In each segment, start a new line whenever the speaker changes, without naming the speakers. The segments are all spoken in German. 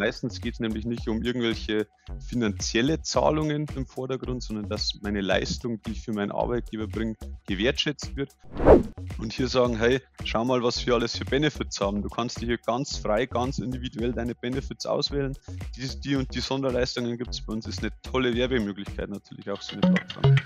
meistens geht es nämlich nicht um irgendwelche finanzielle Zahlungen im Vordergrund, sondern dass meine Leistung, die ich für meinen Arbeitgeber bringe, gewertschätzt wird. Und hier sagen, hey, schau mal, was wir alles für Benefits haben. Du kannst dir hier ganz frei, ganz individuell deine Benefits auswählen. Die, die und die Sonderleistungen gibt es bei uns. Ist eine tolle Werbemöglichkeit natürlich auch so eine Plattform.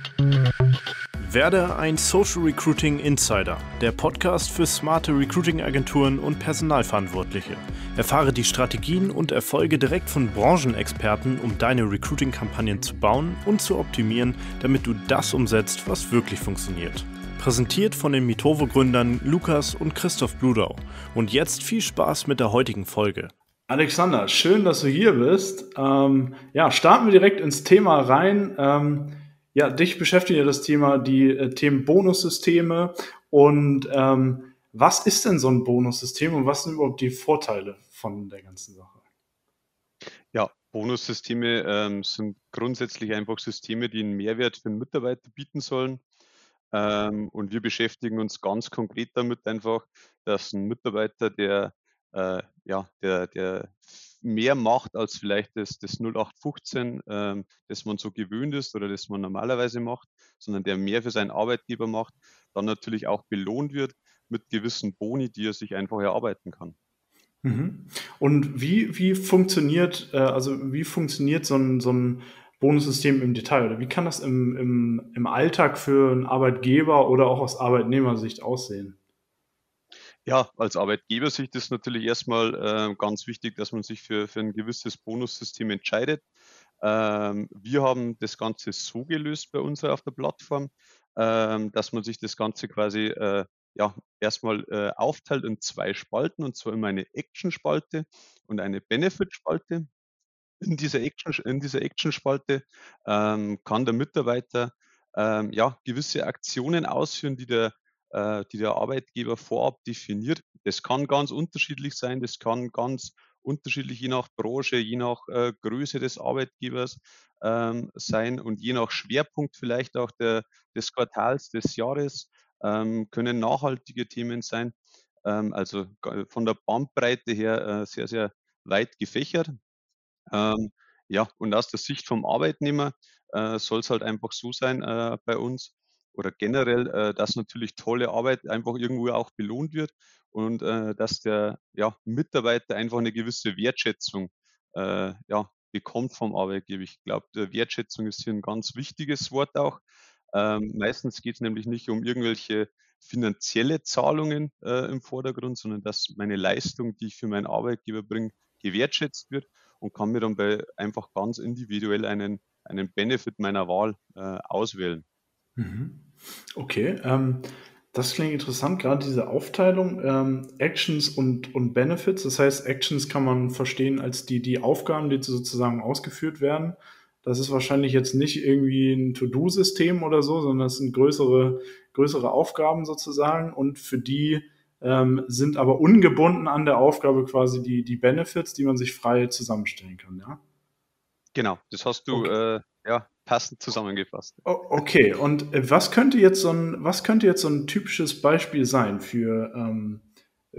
Werde ein Social Recruiting Insider, der Podcast für smarte Recruiting-Agenturen und Personalverantwortliche. Erfahre die Strategien und Erfolge direkt von Branchenexperten, um deine Recruiting-Kampagnen zu bauen und zu optimieren, damit du das umsetzt, was wirklich funktioniert. Präsentiert von den Mitovo-Gründern Lukas und Christoph Bludau. Und jetzt viel Spaß mit der heutigen Folge.
Alexander, schön, dass du hier bist. Ähm, ja, starten wir direkt ins Thema rein. Ähm, ja, dich beschäftigt ja das Thema, die äh, Themen Bonussysteme und ähm, was ist denn so ein Bonussystem und was sind überhaupt die Vorteile von der ganzen Sache?
Ja, Bonussysteme ähm, sind grundsätzlich einfach Systeme, die einen Mehrwert für den Mitarbeiter bieten sollen. Ähm, und wir beschäftigen uns ganz konkret damit einfach, dass ein Mitarbeiter, der äh, ja, der, der mehr macht als vielleicht das, das 0815, ähm, das man so gewöhnt ist oder das man normalerweise macht, sondern der mehr für seinen Arbeitgeber macht, dann natürlich auch belohnt wird mit gewissen Boni, die er sich einfach erarbeiten kann.
Mhm. Und wie, wie funktioniert, äh, also wie funktioniert so ein, so ein Bonussystem im Detail oder wie kann das im, im, im Alltag für einen Arbeitgeber oder auch aus Arbeitnehmersicht aussehen?
Ja, als Arbeitgebersicht ist natürlich erstmal äh, ganz wichtig, dass man sich für, für ein gewisses Bonussystem entscheidet. Ähm, wir haben das Ganze so gelöst bei uns auf der Plattform, ähm, dass man sich das Ganze quasi äh, ja, erstmal äh, aufteilt in zwei Spalten, und zwar immer eine Action-Spalte und eine Benefit-Spalte. In dieser Action, Action-Spalte ähm, kann der Mitarbeiter ähm, ja, gewisse Aktionen ausführen, die der äh, die der Arbeitgeber vorab definiert. Das kann ganz unterschiedlich sein, das kann ganz unterschiedlich je nach Branche, je nach äh, Größe des Arbeitgebers ähm, sein und je nach Schwerpunkt vielleicht auch der, des Quartals, des Jahres können nachhaltige Themen sein. Ähm, also von der Bandbreite her äh, sehr, sehr weit gefächert. Ähm, ja, und aus der Sicht vom Arbeitnehmer äh, soll es halt einfach so sein äh, bei uns, oder generell, dass natürlich tolle Arbeit einfach irgendwo auch belohnt wird und dass der ja, Mitarbeiter einfach eine gewisse Wertschätzung ja, bekommt vom Arbeitgeber. Ich glaube, Wertschätzung ist hier ein ganz wichtiges Wort auch. Ähm, meistens geht es nämlich nicht um irgendwelche finanzielle Zahlungen äh, im Vordergrund, sondern dass meine Leistung, die ich für meinen Arbeitgeber bringe, gewertschätzt wird und kann mir dann bei einfach ganz individuell einen, einen Benefit meiner Wahl äh, auswählen.
Mhm. Okay, ähm, das klingt interessant, gerade diese Aufteilung, ähm, Actions und, und Benefits. Das heißt, Actions kann man verstehen als die, die Aufgaben, die sozusagen ausgeführt werden. Das ist wahrscheinlich jetzt nicht irgendwie ein To-Do-System oder so, sondern das sind größere, größere Aufgaben sozusagen und für die ähm, sind aber ungebunden an der Aufgabe quasi die, die Benefits, die man sich frei zusammenstellen kann, ja?
Genau, das hast du okay. äh, ja, passend zusammengefasst.
Okay, und äh, was könnte jetzt so ein, was könnte jetzt so ein typisches Beispiel sein für, ähm,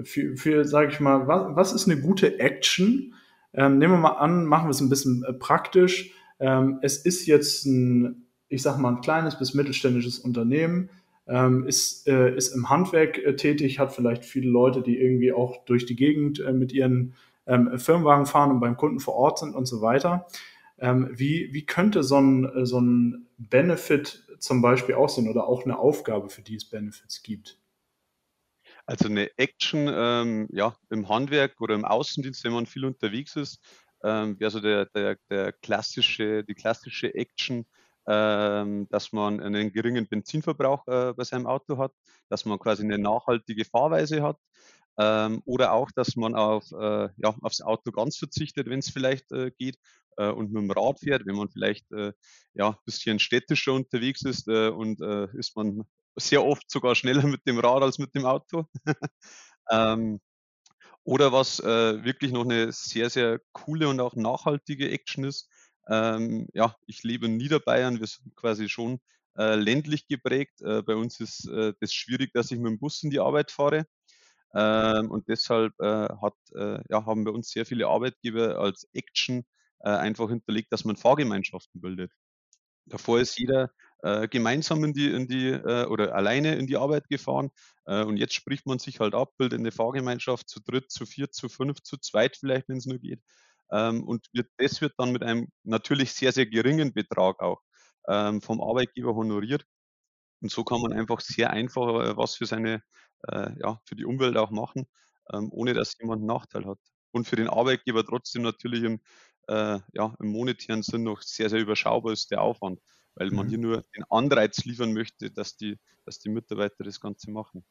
für, für sage ich mal, was, was ist eine gute Action? Ähm, nehmen wir mal an, machen wir es ein bisschen äh, praktisch. Ähm, es ist jetzt ein, ich sag mal, ein kleines bis mittelständisches Unternehmen, ähm, ist, äh, ist im Handwerk äh, tätig, hat vielleicht viele Leute, die irgendwie auch durch die Gegend äh, mit ihren ähm, Firmenwagen fahren und beim Kunden vor Ort sind und so weiter. Ähm, wie, wie könnte so ein, so ein Benefit zum Beispiel aussehen oder auch eine Aufgabe, für die es Benefits gibt?
Also eine Action ähm, ja, im Handwerk oder im Außendienst, wenn man viel unterwegs ist, ähm, wäre der, der, der klassische, die klassische Action, ähm, dass man einen geringen Benzinverbrauch äh, bei seinem Auto hat, dass man quasi eine nachhaltige Fahrweise hat, ähm, oder auch, dass man auf, äh, ja, aufs Auto ganz verzichtet, wenn es vielleicht äh, geht, äh, und mit dem Rad fährt. Wenn man vielleicht äh, ja, ein bisschen städtischer unterwegs ist äh, und äh, ist man sehr oft sogar schneller mit dem Rad als mit dem Auto. ähm, oder was äh, wirklich noch eine sehr, sehr coole und auch nachhaltige Action ist. Ähm, ja, ich lebe in Niederbayern, wir sind quasi schon äh, ländlich geprägt. Äh, bei uns ist äh, das schwierig, dass ich mit dem Bus in die Arbeit fahre. Ähm, und deshalb äh, hat, äh, ja, haben bei uns sehr viele Arbeitgeber als Action einfach hinterlegt, dass man Fahrgemeinschaften bildet. Davor ist jeder äh, gemeinsam in die, in die äh, oder alleine in die Arbeit gefahren. Äh, und jetzt spricht man sich halt ab, bildet eine Fahrgemeinschaft zu dritt, zu viert, zu fünf, zu zweit vielleicht, wenn es nur geht. Ähm, und wird, das wird dann mit einem natürlich sehr, sehr geringen Betrag auch ähm, vom Arbeitgeber honoriert. Und so kann man einfach sehr einfach äh, was für seine, äh, ja, für die Umwelt auch machen, ähm, ohne dass jemand 'n Nachteil hat. Und für den Arbeitgeber trotzdem natürlich im, äh, ja, im monetären Sinn noch sehr, sehr überschaubar ist der Aufwand, weil man hier
Mhm.
nur den Anreiz liefern möchte, dass die dass die Mitarbeiter das Ganze machen.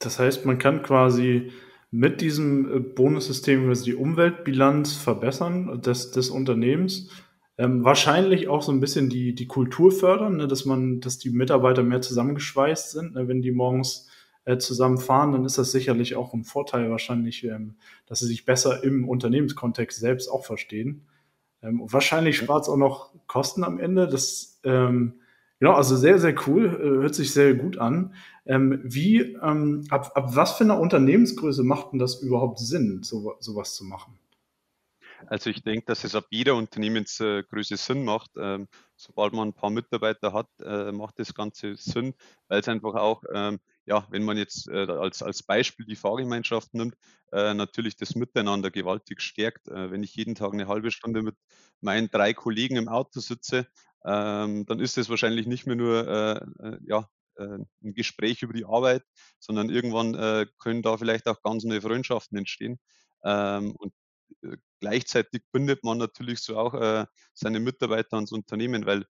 Das heißt, man kann quasi mit diesem, äh, Bonussystem quasi die Umweltbilanz verbessern des des Unternehmens. Ähm, wahrscheinlich auch so 'n bisschen die die Kultur fördern, ne, dass man dass die Mitarbeiter mehr zusammengeschweißt sind, ne? Wenn die morgens, äh, zusammen fahren, dann ist das sicherlich auch 'n Vorteil wahrscheinlich, ähm, dass sie sich besser im Unternehmenskontext selbst auch verstehen. Ähm, wahrscheinlich
Mhm.
spart's auch noch Kosten am Ende. Das, ähm ja, also sehr, sehr cool, äh, hört sich sehr gut an. Ähm, wie, ähm ab ab was für 'ner Unternehmensgröße macht 'n das überhaupt Sinn, so wa so was zu machen?
Also, ich denke, dass es ab jeder Unternehmensgröße Größe Sinn macht. Ähm, sobald man 'n paar Mitarbeiter hat, äh, macht das Ganze Sinn, weil's einfach auch, ähm, ja, wenn man jetzt, äh, als als Beispiel die Fahrgemeinschaft nimmt, äh, natürlich das Miteinander gewaltig stärkt. Äh, wenn ich jeden Tag 'ne 1/2 Stunde mit meinen 3 Kollegen im Auto sitze, ähm, dann ist das wahrscheinlich nicht mehr nur, äh, äh, ja, äh, 'n Gespräch über die Arbeit, sondern irgendwann, können da vielleicht auch ganz neue Freundschaften entstehen. Ähm, und, gleichzeitig bindet man natürlich so auch, seine Mitarbeiter ans Unternehmen, weil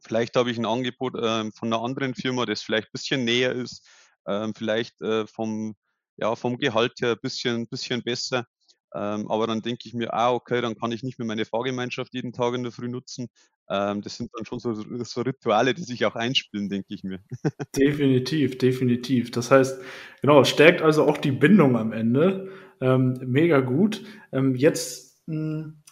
vielleicht habe ich 'n Angebot, ähm, von 'ner anderen Firma, das vielleicht bisschen näher ist, ähm, vielleicht, äh, vom ja, vom Gehalt her bisschen bisschen besser. Ähm, aber dann denke ich mir: „Ah, okay, dann kann ich nicht mehr meine Fahrgemeinschaft jeden Tag in der Früh nutzen.“ Ähm, das sind dann schon so so Rituale, die sich auch einspielen, denke ich mir.
Definitiv, definitiv. Das heißt, genau, stärkt also auch die Bindung am Ende. Ähm, mega gut. Ähm, jetzt, hm,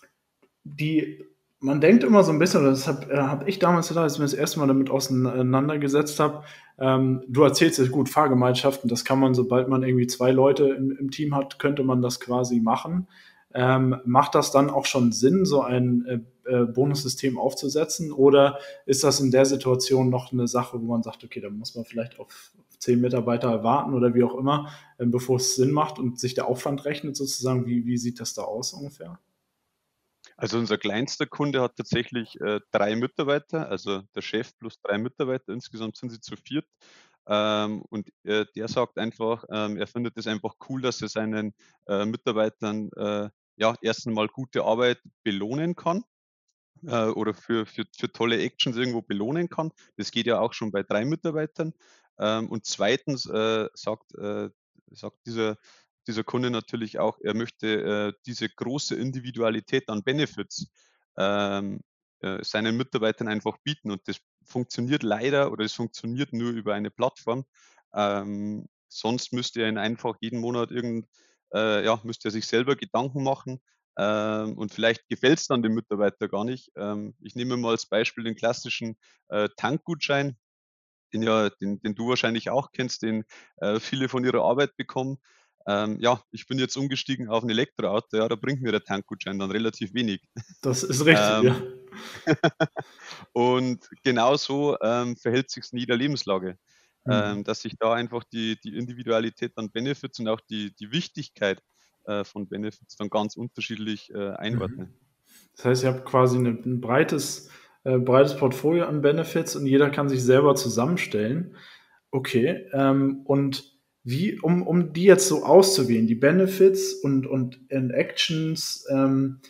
die man denkt immer so 'n bisschen, oder das habe äh, habe ich damals gedacht, als ich mich das 1. Mal damit auseinandergesetzt habe ähm, du erzählst es gut, Fahrgemeinschaften, das kann man, sobald man irgendwie 2 Leute im im Team hat, könnte man das quasi machen. Ähm, macht das dann auch schon Sinn, so ein, äh, äh, Bonussystem aufzusetzen? Oder ist das in der Situation noch 'ne Sache, wo man sagt: „Okay, da muss man vielleicht auf 10 Mitarbeiter warten“, oder wie auch immer, ähm, bevor es Sinn macht und sich der Aufwand rechnet sozusagen? Wie wie sieht das da aus ungefähr?
Also, unser kleinster Kunde hat tatsächlich, äh, 3 Mitarbeiter, also der Chef plus 3 Mitarbeiter. Insgesamt sind sie zu 4. Ähm, und, äh, der sagt einfach, ähm, er findet es einfach cool, dass er seinen, äh, Mitarbeitern, äh, ja, erst einmal gute Arbeit belohnen kann, äh, oder für für für tolle Actions irgendwo belohnen kann. Das geht ja auch schon bei 3 Mitarbeitern. Ähm, und 2., äh, sagt sagt dieser dieser Kunde natürlich auch, er möchte, äh, diese große Individualität an Benefits, ähm, äh, seinen Mitarbeitern einfach bieten. Und das funktioniert leider oder es funktioniert nur über eine Plattform. Ähm, sonst müsste er ihn einfach jeden Monat irgend äh, ja, müsste er sich selber Gedanken machen, ähm, und vielleicht gefällt's dann dem Mitarbeiter gar nicht. Ähm, ich nehme mal als Beispiel den klassischen, äh, Tankgutschein, den ja den den du wahrscheinlich auch kennst, den, äh, viele von ihrer Arbeit bekommen. Ähm, ja, ich bin jetzt umgestiegen auf 'n Elektroauto, ja, da bringt mir der Tankgutschein dann relativ wenig.
Das ist richtig, ja.
Ähm, und genauso, ähm, verhält sich's in jeder Lebenslage,
Mhm.
ähm, dass sich da einfach die die Individualität an Benefits und auch die die Wichtigkeit, äh, von Benefits dann ganz unterschiedlich, äh,
Mhm.
einordnen.
Das heißt, ihr habt quasi 'ne 'n breites äh, breites Portfolio an Benefits und jeder kann sich selber zusammenstellen. Okay, ähm, und wie um um die jetzt so auszuwählen, die Benefits und und in Actions, ähm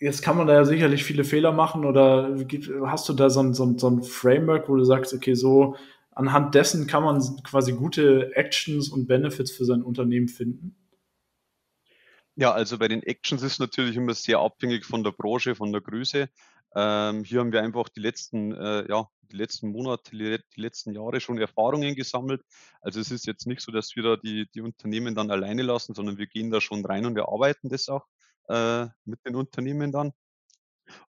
jetzt kann man da ja sicherlich viele Fehler machen oder hast du da so 'n so 'n so 'n Framework, wo du sagst: „Okay, so anhand dessen kann man quasi gute Actions und Benefits für sein Unternehmen finden?“
Ja, also bei den Actions ist natürlich immer sehr abhängig von der Branche, von der Größe. Ähm, hier haben wir einfach die letzten äh, ja, die letzten Monate, die le die letzten Jahre schon Erfahrungen gesammelt. Also, es ist jetzt nicht so, dass wir da die die Unternehmen dann alleine lassen, sondern wir gehen da schon rein und erarbeiten das auch, äh, mit den Unternehmen dann.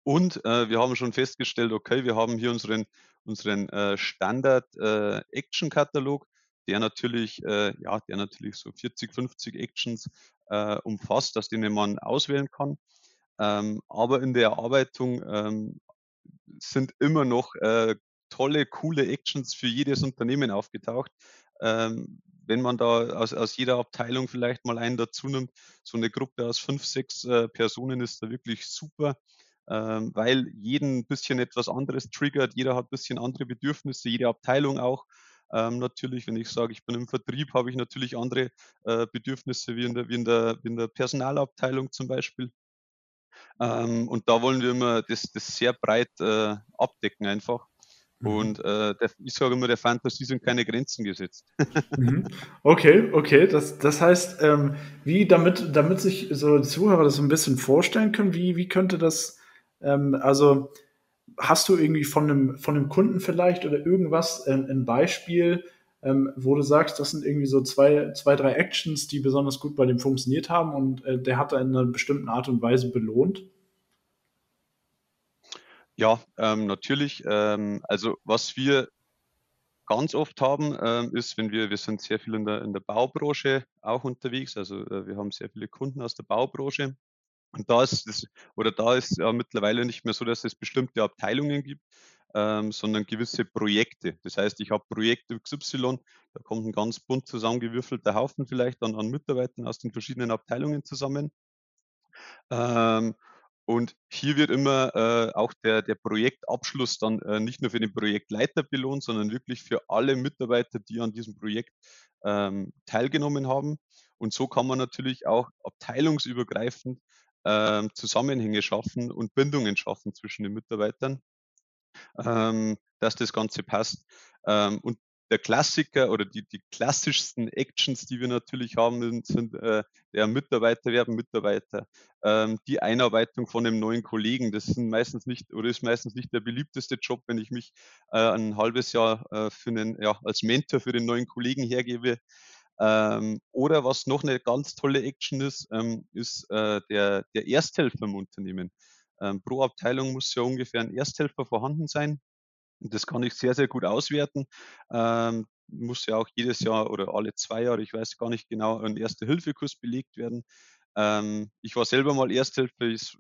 Und, äh, wir haben schon festgestellt, okay, wir haben hier unseren unseren, äh, Standard, äh, der natürlich, äh, ja, der natürlich so 40, 50 Actions äh, umfasst, aus denen man auswählen kann. Ähm, aber in der Erarbeitung ähm, sind immer noch äh, tolle, coole Actions für jedes Unternehmen aufgetaucht. Ähm, wenn man da aus, aus jeder Abteilung vielleicht mal einen dazu nimmt, so eine Gruppe aus fünf, sechs äh, Personen ist da wirklich super, ähm, weil jeden ein bisschen etwas anderes triggert, jeder hat ein bisschen andere Bedürfnisse, jede Abteilung auch. Ähm, natürlich, wenn ich sage, ich bin im Vertrieb, habe ich natürlich andere äh, Bedürfnisse wie in, der, wie, in der, wie in der Personalabteilung zum Beispiel. Ähm, und da wollen wir immer das, das sehr breit äh, abdecken einfach. Mhm. Und äh, der, ich sage immer, der Fantasie sind keine Grenzen gesetzt.
Mhm. Okay, okay. Das, das heißt, ähm, wie damit, damit sich so die Zuhörer das so ein bisschen vorstellen können, wie, wie könnte das, ähm, also hast du irgendwie von einem, von einem Kunden vielleicht oder irgendwas äh, ein Beispiel, ähm, wo du sagst, das sind irgendwie so zwei, zwei, drei Actions, die besonders gut bei dem funktioniert haben und äh, der hat da in einer bestimmten Art und Weise belohnt?
Ja, ähm, natürlich. Ähm, also was wir ganz oft haben, ähm, ist, wenn wir, wir sind sehr viel in der, in der Baubranche auch unterwegs, also äh, wir haben sehr viele Kunden aus der Baubranche. Und da ist es, oder da ist ja mittlerweile nicht mehr so, dass es bestimmte Abteilungen gibt, ähm, sondern gewisse Projekte. Das heißt, ich habe Projekte XY, da kommt ein ganz bunt zusammengewürfelter Haufen vielleicht dann an Mitarbeitern aus den verschiedenen Abteilungen zusammen. Ähm, und hier wird immer äh, auch der, der Projektabschluss dann äh, nicht nur für den Projektleiter belohnt, sondern wirklich für alle Mitarbeiter, die an diesem Projekt ähm, teilgenommen haben. Und so kann man natürlich auch abteilungsübergreifend ähm, Zusammenhänge schaffen und Bindungen schaffen zwischen den Mitarbeitern ähm, dass das Ganze passt. Ähm, und der Klassiker oder die, die klassischsten Actions, die wir natürlich haben, sind äh, der Mitarbeiter werden Mitarbeiter, ähm, die Einarbeitung von einem neuen Kollegen. Das sind meistens nicht oder ist meistens nicht der beliebteste Job, wenn ich mich äh, ein halbes Jahr äh, für einen, ja, als Mentor für den neuen Kollegen hergebe. Ähm, oder was noch eine ganz tolle Action ist, ähm, ist äh, der, der Ersthelfer im Unternehmen. Ähm, pro Abteilung muss ja ungefähr ein Ersthelfer vorhanden sein. Und das kann ich sehr, sehr gut auswerten. Ähm, muss ja auch jedes Jahr oder alle zwei Jahre, ich weiß gar nicht genau, ein Erste-Hilfe-Kurs belegt werden. Ähm, ich war selber mal Ersthelfer. Ich,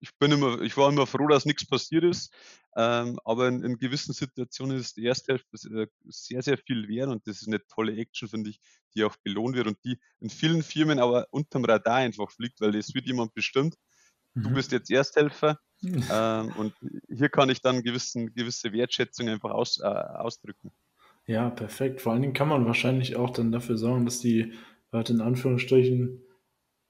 ich, bin immer, ich war immer froh, dass nichts passiert ist. Ähm, aber in, in, gewissen Situationen ist die Ersthelfer äh, sehr, sehr viel wert und das ist eine tolle Action, finde ich, die auch belohnt wird und die in vielen Firmen aber unterm Radar einfach fliegt, weil es wird jemand bestimmt du mhm. bist jetzt Ersthelfer. ähm, und hier kann ich dann gewissen, gewisse Wertschätzung einfach aus, äh, ausdrücken.
Ja, perfekt. Vor allen Dingen kann man wahrscheinlich auch dann dafür sorgen, dass die Leute in Anführungsstrichen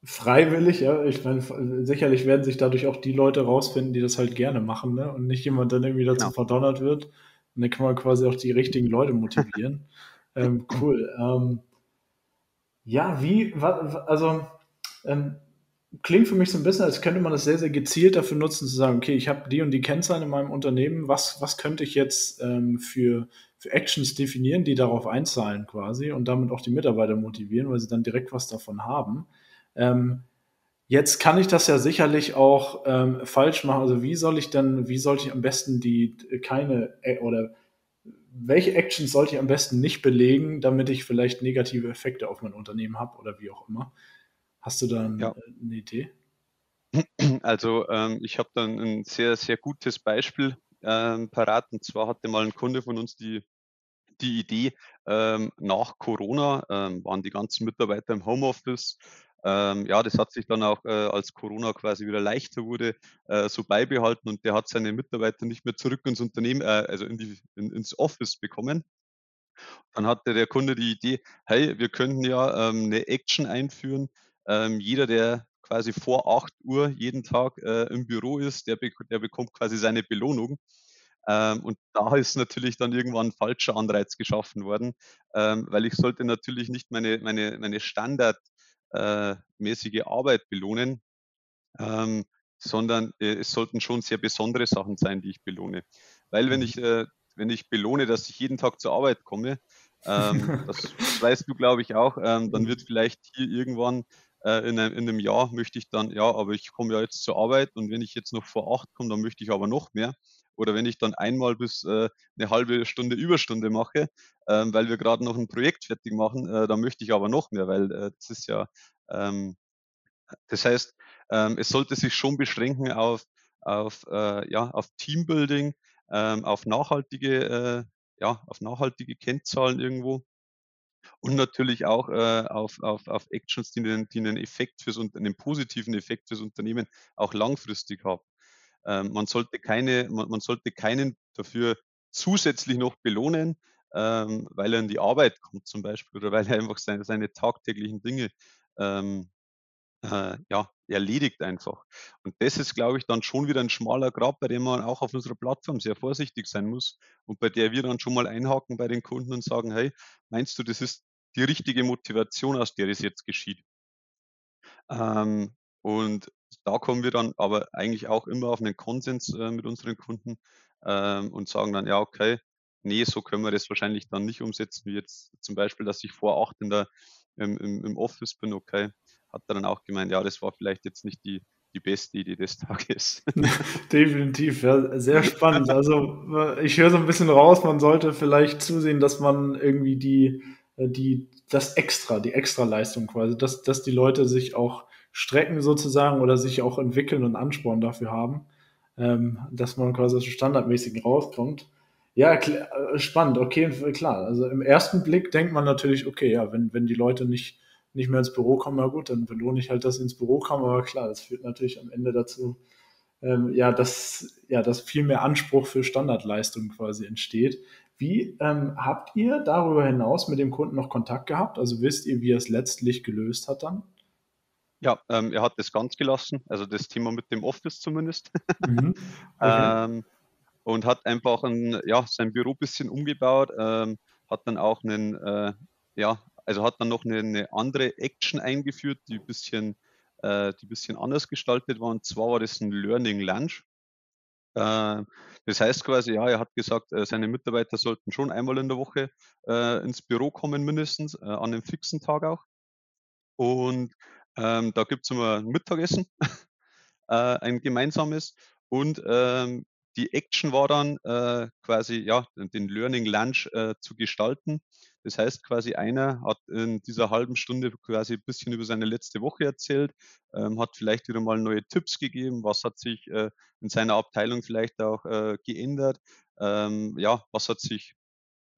freiwillig, ja, ich meine, sicherlich werden sich dadurch auch die Leute rausfinden, die das halt gerne machen, ne? Und nicht jemand dann irgendwie dazu genau. verdonnert wird. Und dann kann man quasi auch die richtigen Leute motivieren. ähm, cool. Ähm, ja, wie, also, ähm, klingt für mich so ein bisschen, als könnte man das sehr, sehr gezielt dafür nutzen, zu sagen, okay, ich habe die und die Kennzahlen in meinem Unternehmen, was, was könnte ich jetzt ähm, für, für Actions definieren, die darauf einzahlen quasi und damit auch die Mitarbeiter motivieren, weil sie dann direkt was davon haben. Ähm, jetzt kann ich das ja sicherlich auch ähm, falsch machen. Also wie soll ich dann, wie sollte ich am besten die keine äh, oder welche Actions sollte ich am besten nicht belegen, damit ich vielleicht negative Effekte auf mein Unternehmen habe oder wie auch immer? Hast du da ja. eine Idee?
Also ähm, ich habe dann ein sehr, sehr gutes Beispiel ähm, parat. Und zwar hatte mal ein Kunde von uns die, die Idee, ähm, nach Corona ähm, waren die ganzen Mitarbeiter im Homeoffice. Ähm, ja, das hat sich dann auch, äh, als Corona quasi wieder leichter wurde, äh, so beibehalten und der hat seine Mitarbeiter nicht mehr zurück ins Unternehmen, äh, also in die, in, ins Office bekommen. Dann hatte der Kunde die Idee, hey, wir könnten ja ähm, eine Action einführen, ähm, jeder, der quasi vor 8 Uhr jeden Tag äh, im Büro ist, der, be der bekommt quasi seine Belohnung. Ähm, und da ist natürlich dann irgendwann ein falscher Anreiz geschaffen worden, ähm, weil ich sollte natürlich nicht meine, meine, meine standardmäßige äh, Arbeit belohnen, ähm, sondern äh, es sollten schon sehr besondere Sachen sein, die ich belohne. Weil wenn mhm. ich, äh, wenn ich belohne, dass ich jeden Tag zur Arbeit komme, ähm, das, weißt du, glaube ich, auch, ähm, dann mhm. wird vielleicht hier irgendwann äh, in, einem, in einem Jahr möchte ich dann, ja, aber ich komme ja jetzt zur Arbeit und wenn ich jetzt noch vor acht komme, dann möchte ich aber noch mehr. oder wenn ich dann einmal bis äh, eine halbe Stunde Überstunde mache, ähm, weil wir gerade noch ein Projekt fertig machen, äh, dann möchte ich aber noch mehr, weil äh, das ist ja, ähm, das heißt, ähm, es sollte sich schon beschränken auf, auf, äh, ja, auf Teambuilding, ähm, auf nachhaltige, äh, ja, auf nachhaltige Kennzahlen irgendwo und natürlich auch äh, auf, auf, auf Actions, die einen, die einen Effekt fürs einen positiven Effekt fürs Unternehmen auch langfristig haben. Ähm, man sollte keine, man, man, sollte keinen dafür zusätzlich noch belohnen, ähm, weil er in die Arbeit kommt zum Beispiel oder weil er einfach seine, seine tagtäglichen Dinge ähm, äh, ja, erledigt einfach. Und das ist, glaube ich, dann schon wieder ein schmaler Grab, bei dem man auch auf unserer Plattform sehr vorsichtig sein muss und bei der wir dann schon mal einhaken bei den Kunden und sagen, hey, meinst du, das ist die richtige Motivation, aus der das jetzt geschieht? Ähm, und da kommen wir dann aber eigentlich auch immer auf einen Konsens äh, mit unseren Kunden ähm, und sagen dann, ja, okay, nee, so können wir das wahrscheinlich dann nicht umsetzen, wie jetzt zum Beispiel, dass ich vor acht in der, im, im, im Office bin, okay, hat er dann auch gemeint, ja, das war vielleicht jetzt nicht die, die beste Idee des Tages.
Definitiv, ja, sehr spannend. Also ich höre so ein bisschen raus, man sollte vielleicht zusehen, dass man irgendwie die, die, das Extra, die Extra-Leistung quasi, dass, dass die Leute sich auch strecken sozusagen oder sich auch entwickeln und Ansporn dafür haben, ähm, dass man quasi aus dem Standardmäßigen rauskommt. Ja, äh, spannend, okay, klar. Also im ersten Blick denkt man natürlich, okay, ja, wenn, wenn die Leute nicht nicht mehr ins Büro kommen, na gut, dann belohne ich halt, dass sie ins Büro kommen, aber klar, das führt natürlich am Ende dazu, ähm, ja, dass, ja, dass viel mehr Anspruch für Standardleistung quasi entsteht. Wie ähm, habt ihr darüber hinaus mit dem Kunden noch Kontakt gehabt? Also wisst ihr, wie er es letztlich gelöst hat dann?
Ja, ähm, er hat das ganz gelassen, also das Thema mit dem Office zumindest. Mhm. Okay. Und hat einfach ein, ja, sein Büro ein bisschen umgebaut, ähm, hat dann auch einen, äh, ja, also hat dann noch eine, eine andere Action eingeführt, die ein bisschen, äh, die bisschen anders gestaltet war. Und zwar war das ein Learning Lunch. Äh, das heißt quasi, ja, er hat gesagt, äh, seine Mitarbeiter sollten schon einmal in der Woche äh, ins Büro kommen, mindestens, äh, an einem fixen Tag auch. Und ähm, da gibt es immer ein Mittagessen, ein gemeinsames. Und ähm, die Action war dann äh, quasi ja, den Learning Lunch äh, zu gestalten. Das heißt quasi einer hat in dieser halben Stunde quasi ein bisschen über seine letzte Woche erzählt, ähm, hat vielleicht wieder mal neue Tipps gegeben, was hat sich äh, in seiner Abteilung vielleicht auch äh, geändert, ähm, ja, was hat sich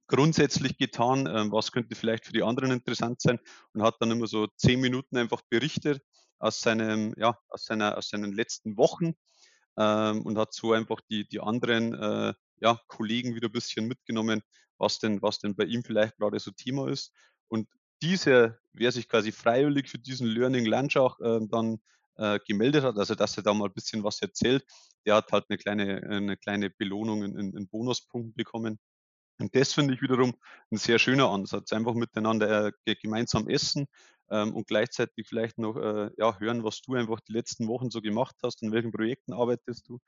grundsätzlich getan, ähm, was könnte vielleicht für die anderen interessant sein und hat dann immer so zehn Minuten einfach berichtet aus seinem, ja, aus seiner, aus seinen letzten Wochen ähm, und hat so einfach die, die anderen äh, ja, Kollegen wieder ein bisschen mitgenommen, was denn, was denn bei ihm vielleicht gerade so Thema ist. Und dieser, wer sich quasi freiwillig für diesen Learning Lunch auch äh, dann äh, gemeldet hat, also dass er da mal ein bisschen was erzählt, der hat halt eine kleine, eine kleine Belohnung in, in, in Bonuspunkten bekommen. Und das finde ich wiederum ein sehr schöner Ansatz. Einfach miteinander äh, gemeinsam essen ähm, und gleichzeitig vielleicht noch äh, ja, hören, was du einfach die letzten Wochen so gemacht hast, in welchen Projekten arbeitest du.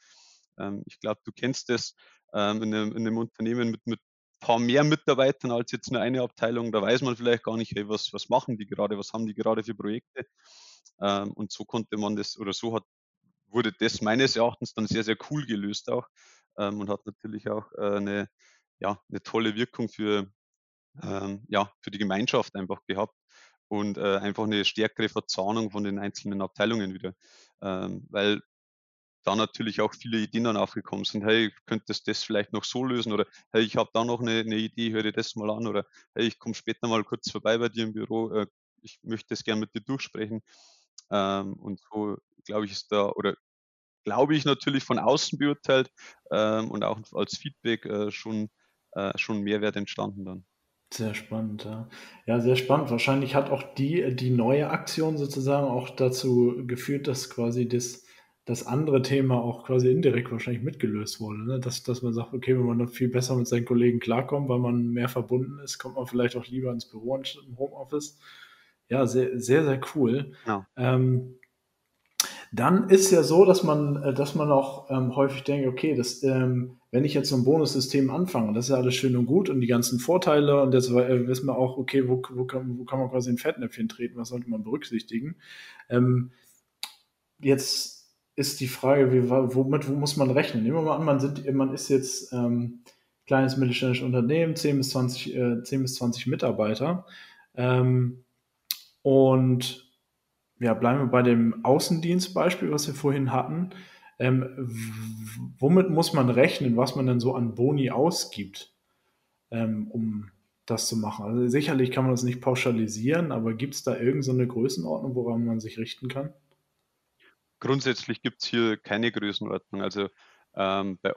Ähm, ich glaube, du kennst das ähm, in, einem, in, einem, Unternehmen mit, mit paar mehr Mitarbeitern als jetzt nur eine Abteilung. Da weiß man vielleicht gar nicht, hey, was, was machen die gerade, was haben die gerade für Projekte. Ähm, und so konnte man das, oder so hat, wurde das meines Erachtens dann sehr, sehr cool gelöst auch ähm, und hat natürlich auch äh, eine, ja, eine tolle Wirkung für, ähm, ja, für die Gemeinschaft einfach gehabt und äh, einfach eine stärkere Verzahnung von den einzelnen Abteilungen wieder. Ähm, weil da natürlich auch viele Ideen dann aufgekommen sind. Hey, könntest das vielleicht noch so lösen? Oder hey, ich habe da noch eine, eine, Idee, höre dir das mal an. Oder hey, ich komme später mal kurz vorbei bei dir im Büro. Äh, ich möchte das gerne mit dir durchsprechen. Ähm, und so, glaube ich, ist da, oder glaube ich natürlich von außen beurteilt ähm, und auch als Feedback äh, schon, äh, schon Mehrwert entstanden dann.
Sehr spannend, ja. Ja, sehr spannend. Wahrscheinlich hat auch die, die neue Aktion sozusagen auch dazu geführt, dass quasi das, das andere Thema auch quasi indirekt wahrscheinlich mitgelöst wurde. Ne? Dass, dass man sagt, okay, wenn man dann viel besser mit seinen Kollegen klarkommt, weil man mehr verbunden ist, kommt man vielleicht auch lieber ins Büro anstatt im Homeoffice. Ja, sehr, sehr, sehr cool. Ja. Ähm, dann ist ja so, dass man, äh, dass man auch ähm, häufig denkt, okay, das, ähm, wenn ich jetzt so ein Bonussystem anfange, das ist ja alles schön und gut und die ganzen Vorteile und jetzt äh, wissen wir auch, okay, wo, wo, kann, wo kann man quasi in Fettnäpfchen treten, was sollte man berücksichtigen. Ähm, jetzt ist die Frage, wie, womit wo muss man rechnen? Nehmen wir mal an, man, sind, man ist jetzt ähm, kleines mittelständisches Unternehmen, 10 bis 20, äh, 10 bis 20 Mitarbeiter. Ähm, und ja, bleiben wir bei dem Außendienstbeispiel, was wir vorhin hatten. Ähm, womit muss man rechnen, was man denn so an Boni ausgibt, ähm, um das zu machen? Also sicherlich kann man das nicht pauschalisieren, aber gibt es da irgendeine so Größenordnung, woran man sich richten kann?
Grundsätzlich gibt es hier keine Größenordnung. Also ähm, bei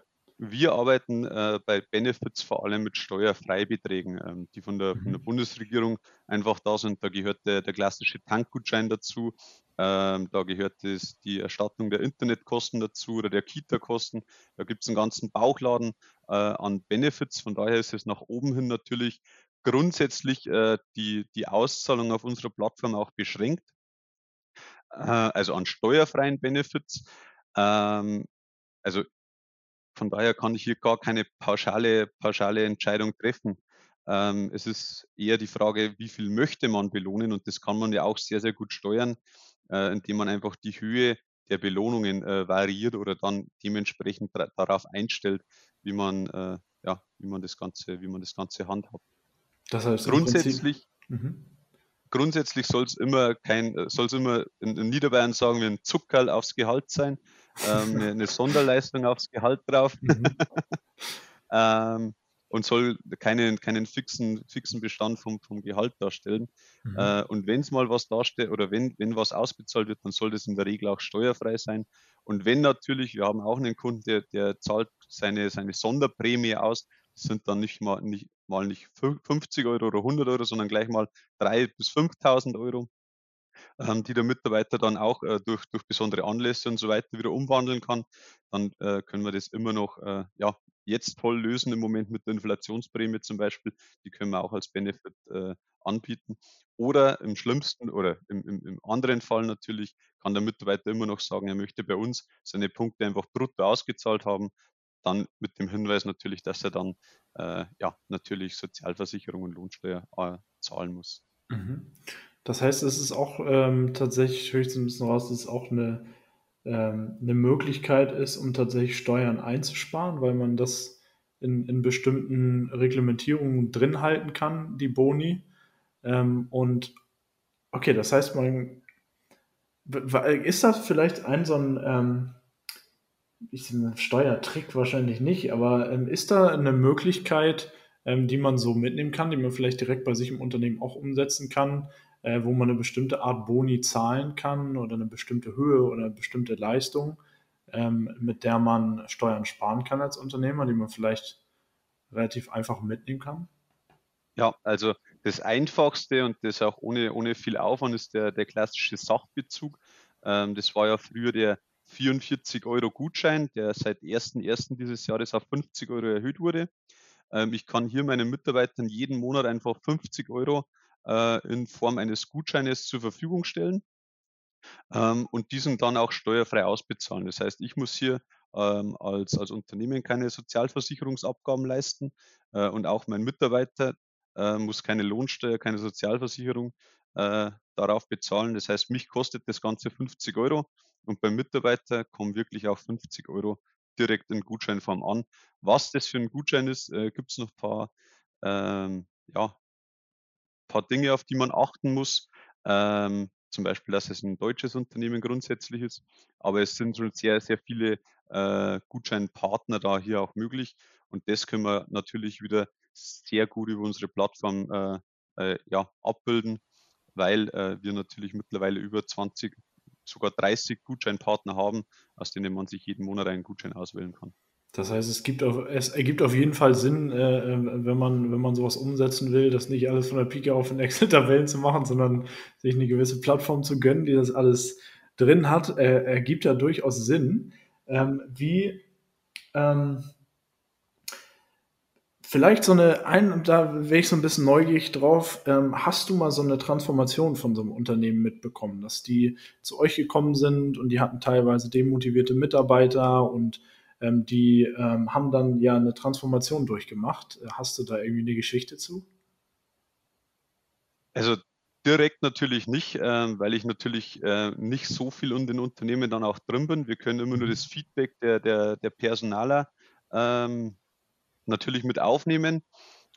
wir arbeiten äh, bei Benefits vor allem mit Steuerfreibeträgen, ähm, die von der, von der, mhm. Bundesregierung einfach da sind. Da gehört der, der klassische Tankgutschein dazu, ähm, da gehört das, die Erstattung der Internetkosten dazu oder der Kita-Kosten. Da gibt es einen ganzen Bauchladen äh, an Benefits. Von daher ist es nach oben hin natürlich grundsätzlich äh, die, die Auszahlung auf unserer Plattform auch beschränkt, äh, also an steuerfreien Benefits. Ähm, also von daher kann ich hier gar keine pauschale, pauschale Entscheidung treffen. Ähm, es ist eher die Frage, wie viel möchte man belohnen und das kann man ja auch sehr, sehr gut steuern, äh, indem man einfach die Höhe der Belohnungen äh, variiert oder dann dementsprechend darauf einstellt, wie man, äh, ja, wie man das Ganze, wie man das Ganze handhabt. Das heißt grundsätzlich, mhm. grundsätzlich soll es immer kein, soll es immer in, in Niederbayern sagen wir ein Zuckerl aufs Gehalt sein ähm, eine, eine, Sonderleistung aufs Gehalt drauf mhm. ähm, und soll keinen, keinen fixen, fixen Bestand vom, vom Gehalt darstellen. Mhm. Äh, und wenn es mal was darstellt oder wenn, wenn was ausbezahlt wird, dann soll das in der Regel auch steuerfrei sein. Und wenn natürlich, wir haben auch einen Kunden, der, der zahlt seine, seine Sonderprämie aus, das sind dann nicht mal nicht, mal nicht 50 Euro oder 100 Euro, sondern gleich mal 3.000 bis 5.000 Euro ähm, die der Mitarbeiter dann auch äh, durch, durch besondere Anlässe und so weiter wieder umwandeln kann, dann äh, können wir das immer noch äh, ja, jetzt voll lösen im Moment mit der Inflationsprämie zum Beispiel. Die können wir auch als Benefit äh, anbieten. Oder im schlimmsten oder im, im, im, anderen Fall natürlich kann der Mitarbeiter immer noch sagen, er möchte bei uns seine Punkte einfach brutto ausgezahlt haben. Dann mit dem Hinweis natürlich, dass er dann äh, ja natürlich Sozialversicherung und Lohnsteuer äh, zahlen muss.
Mhm. Das heißt, es ist auch ähm, tatsächlich, höre ich so ein bisschen raus, dass es auch eine, ähm, eine Möglichkeit ist, um tatsächlich Steuern einzusparen, weil man das in, in bestimmten Reglementierungen drin halten kann, die Boni. Ähm, und okay, das heißt, man ist das vielleicht ein so ein ähm, ein Steuertrick wahrscheinlich nicht, aber ähm, ist da eine Möglichkeit, ähm, die man so mitnehmen kann, die man vielleicht direkt bei sich im Unternehmen auch umsetzen kann, äh, wo man eine bestimmte Art Boni zahlen kann oder eine bestimmte Höhe oder eine bestimmte Leistung, ähm, mit der man Steuern sparen kann als Unternehmer, die man vielleicht relativ einfach mitnehmen kann?
Ja, also das Einfachste und das auch ohne, ohne viel Aufwand ist der, der klassische Sachbezug. Ähm, das war ja früher der 44 Euro Gutschein, der seit 1.1. dieses Jahres auf 50 Euro erhöht wurde. Ähm, ich kann hier meinen Mitarbeitern jeden Monat einfach 50 Euro äh, in Form eines Gutscheines zur Verfügung stellen ähm, und diesen dann auch steuerfrei ausbezahlen. Das heißt, ich muss hier ähm, als, als Unternehmen keine Sozialversicherungsabgaben leisten äh, und auch mein Mitarbeiter äh, muss keine Lohnsteuer, keine Sozialversicherung äh, darauf bezahlen. Das heißt, mich kostet das Ganze 50 Euro und beim Mitarbeiter kommen wirklich auch 50 Euro direkt in Gutscheinform an. Was das für ein Gutschein ist, äh, gibt es noch ein paar ähm, ja, paar Dinge, auf die man achten muss. Ähm, zum Beispiel, dass es ein deutsches Unternehmen grundsätzlich ist. Aber es sind schon sehr, sehr viele äh, Gutscheinpartner da hier auch möglich. Und das können wir natürlich wieder sehr gut über unsere Plattform äh, äh, ja, abbilden, weil äh, wir natürlich mittlerweile über 20, sogar 30 Gutscheinpartner haben, aus denen man sich jeden Monat einen Gutschein auswählen kann.
Das heißt, es, gibt auf, es ergibt auf jeden Fall Sinn, äh, äh, wenn, man, wenn man sowas umsetzen will, das nicht alles von der Pike auf in Excel-Tabellen zu machen, sondern sich eine gewisse Plattform zu gönnen, die das alles drin hat, äh, ergibt ja durchaus Sinn. Ähm, wie ähm, vielleicht so eine, ein, da wäre ich so ein bisschen neugierig drauf, ähm, hast du mal so eine Transformation von so einem Unternehmen mitbekommen, dass die zu euch gekommen sind und die hatten teilweise demotivierte Mitarbeiter und ähm, die ähm, haben dann ja eine Transformation durchgemacht. Hast du da irgendwie eine Geschichte zu?
Also direkt natürlich nicht, äh, weil ich natürlich äh, nicht so viel in den Unternehmen dann auch drin bin. Wir können immer nur mhm. das Feedback der, der, der Personaler ähm, natürlich mit aufnehmen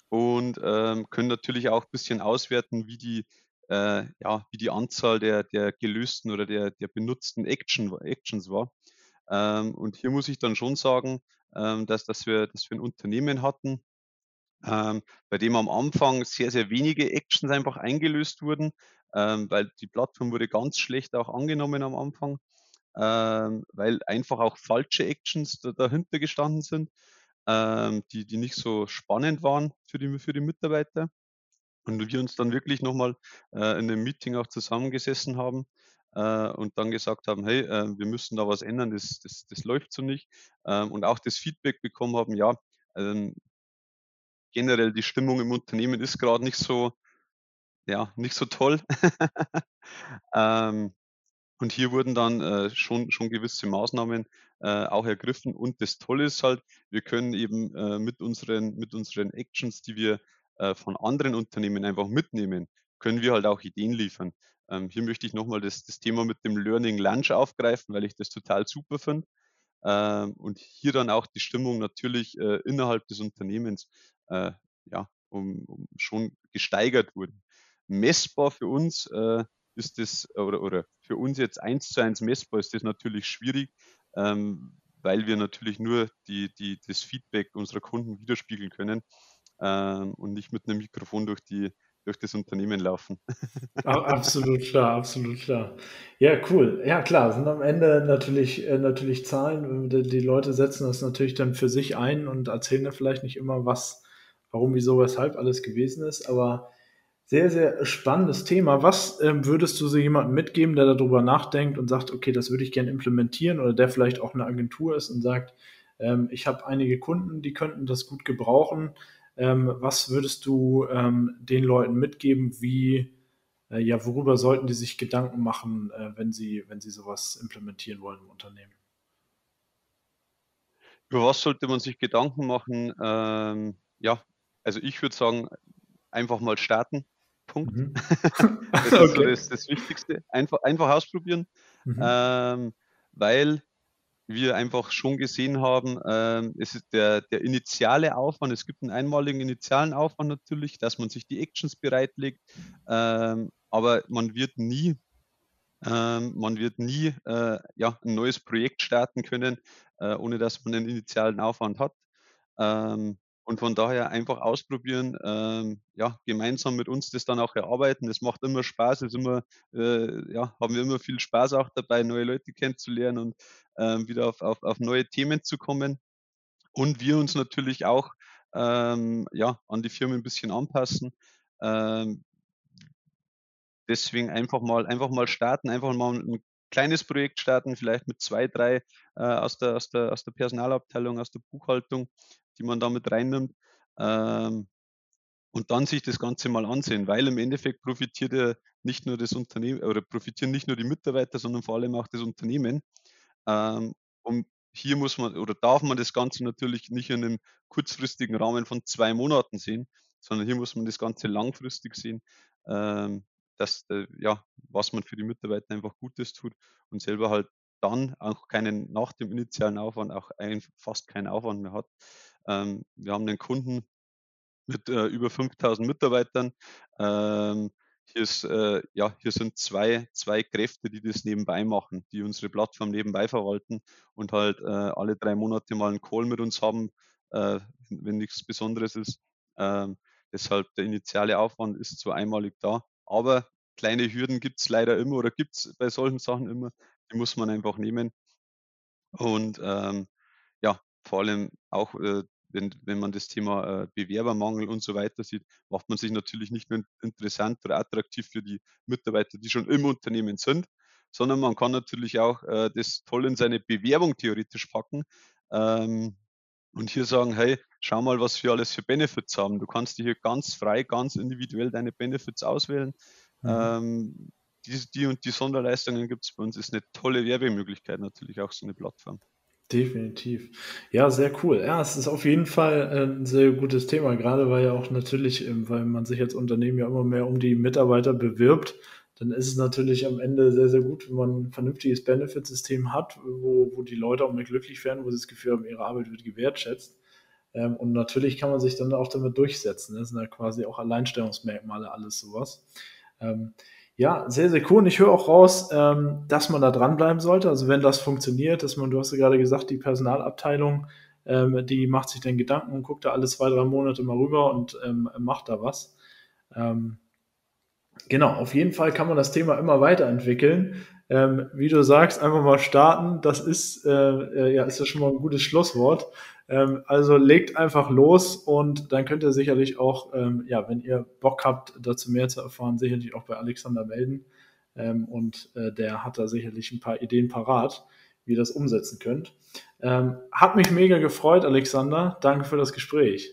und ähm, können natürlich auch ein bisschen auswerten, wie die, äh, ja, wie die Anzahl der, der gelösten oder der, der benutzten Action, Actions war. Ähm, und hier muss ich dann schon sagen, ähm, dass, dass, wir, dass wir ein Unternehmen hatten, ähm, bei dem am Anfang sehr, sehr wenige Actions einfach eingelöst wurden, ähm, weil die Plattform wurde ganz schlecht auch angenommen am Anfang, ähm, weil einfach auch falsche Actions da, dahinter gestanden sind, ähm, die, die nicht so spannend waren für die, für die Mitarbeiter. Und wir uns dann wirklich nochmal äh, in einem Meeting auch zusammengesessen haben äh, und dann gesagt haben, hey, äh, wir müssen da was ändern, das, das, das läuft so nicht. Ähm, und auch das Feedback bekommen haben, ja, ähm, generell die Stimmung im Unternehmen ist gerade nicht so, ja, nicht so toll. ähm, und hier wurden dann äh, schon, schon gewisse Maßnahmen äh, auch ergriffen. Und das Tolle ist halt, wir können eben äh, mit, unseren, mit unseren Actions, die wir äh, von anderen Unternehmen einfach mitnehmen, können wir halt auch Ideen liefern. Ähm, hier möchte ich nochmal das, das Thema mit dem Learning Lunch aufgreifen, weil ich das total super finde. Ähm, und hier dann auch die Stimmung natürlich äh, innerhalb des Unternehmens äh, ja, um, um schon gesteigert wurde. Messbar für uns äh, ist das, oder, oder für uns jetzt eins zu eins messbar ist das natürlich schwierig, ähm, weil wir natürlich nur die, die, das Feedback unserer Kunden widerspiegeln können ähm, und nicht mit einem Mikrofon durch die, durch das Unternehmen laufen.
absolut klar, absolut klar. Ja, cool. Ja, klar, sind am Ende natürlich, äh, natürlich Zahlen. Die, Leute setzen das natürlich dann für sich ein und erzählen da vielleicht nicht immer, was, warum, wieso, weshalb alles gewesen ist. Aber sehr, sehr spannendes Thema. Was ähm, würdest du so jemandem mitgeben, der darüber nachdenkt und sagt, okay, das würde ich gerne implementieren oder der vielleicht auch eine Agentur ist und sagt, ähm, ich habe einige Kunden, die könnten das gut gebrauchen. Ähm, was würdest du ähm, den Leuten mitgeben, wie, äh, ja, worüber sollten die sich Gedanken machen, äh, wenn sie, wenn sie sowas implementieren wollen im Unternehmen?
Über was sollte man sich Gedanken machen? Ähm, ja, also ich würde sagen, einfach mal starten. Punkt. Mhm. das ist okay. so das, das, Wichtigste. Einfach, einfach ausprobieren. Mhm. Ähm, weil wir einfach schon gesehen haben, ähm, es ist der, der initiale Aufwand, es gibt einen einmaligen initialen Aufwand natürlich, dass man sich die Actions bereitlegt, ähm, aber man wird nie, ähm, man wird nie äh, ja, ein neues Projekt starten können, äh, ohne dass man einen initialen Aufwand hat. Ähm, und von daher einfach ausprobieren, ähm, ja, gemeinsam mit uns das dann auch erarbeiten. Das macht immer Spaß, ist immer, äh, ja, haben wir immer viel Spaß auch dabei, neue Leute kennenzulernen und ähm, wieder auf, auf, auf neue Themen zu kommen. Und wir uns natürlich auch ähm, ja, an die Firmen ein bisschen anpassen. Ähm, deswegen einfach mal, einfach mal starten, einfach mal ein kleines Projekt starten, vielleicht mit zwei, drei äh, aus, der, aus, der, aus der Personalabteilung, aus der Buchhaltung die man damit reinnimmt. Ähm, und dann sich das Ganze mal ansehen, weil im Endeffekt profitiert ja nicht nur das Unternehmen oder profitieren nicht nur die Mitarbeiter, sondern vor allem auch das Unternehmen. Ähm, und hier muss man oder darf man das Ganze natürlich nicht in einem kurzfristigen Rahmen von zwei Monaten sehen, sondern hier muss man das Ganze langfristig sehen, ähm, dass äh, ja, was man für die Mitarbeiter einfach Gutes tut und selber halt dann auch keinen nach dem initialen Aufwand auch ein, fast keinen Aufwand mehr hat. Ähm, wir haben einen Kunden mit äh, über 5000 Mitarbeitern. Ähm, hier, ist, äh, ja, hier sind zwei, zwei Kräfte, die das nebenbei machen, die unsere Plattform nebenbei verwalten und halt äh, alle drei Monate mal einen Call mit uns haben, äh, wenn nichts Besonderes ist. Ähm, deshalb der initiale Aufwand ist zwar einmalig da, aber kleine Hürden gibt es leider immer oder gibt es bei solchen Sachen immer. Die muss man einfach nehmen. Und ähm, ja, vor allem auch äh, wenn, wenn man das Thema äh, Bewerbermangel und so weiter sieht, macht man sich natürlich nicht nur interessant oder attraktiv für die Mitarbeiter, die schon im Unternehmen sind, sondern man kann natürlich auch äh, das toll in seine Bewerbung theoretisch packen ähm, und hier sagen, hey, schau mal, was wir alles für Benefits haben. Du kannst dir hier ganz frei, ganz individuell deine Benefits auswählen. Mhm. Ähm, die, die und die Sonderleistungen gibt es bei uns, ist eine tolle Werbemöglichkeit natürlich auch so eine Plattform.
Definitiv. Ja, sehr cool. Ja, es ist auf jeden Fall äh, ein sehr gutes Thema, gerade weil ja auch natürlich, ähm, weil man sich als Unternehmen ja immer mehr um die Mitarbeiter bewirbt, dann ist es natürlich am Ende sehr, sehr gut, wenn man ein vernünftiges Benefitsystem hat, wo, wo die Leute auch mal glücklich werden, wo sie das Gefühl haben, ihre Arbeit wird gewertschätzt. Ähm, und natürlich kann man sich dann auch damit durchsetzen. Das sind ja quasi auch Alleinstellungsmerkmale, alles sowas. Ähm, ja, sehr, sehr cool. Und ich höre auch raus, ähm, dass man da dranbleiben sollte. Also wenn das funktioniert, dass man, du hast ja gerade gesagt, die Personalabteilung, ähm, die macht sich dann Gedanken und guckt da alle zwei, drei Monate mal rüber und ähm, macht da was. Ähm, genau, auf jeden Fall kann man das Thema immer weiterentwickeln. Ähm, wie du sagst, einfach mal starten. Das ist, äh, äh, ja, ist ja schon mal ein gutes Schlusswort. Ähm, also legt einfach los und dann könnt ihr sicherlich auch, ähm, ja, wenn ihr Bock habt, dazu mehr zu erfahren, sicherlich auch bei Alexander melden. Ähm, und äh, der hat da sicherlich ein paar Ideen parat, wie ihr das umsetzen könnt. Ähm, hat mich mega gefreut, Alexander. Danke für das Gespräch.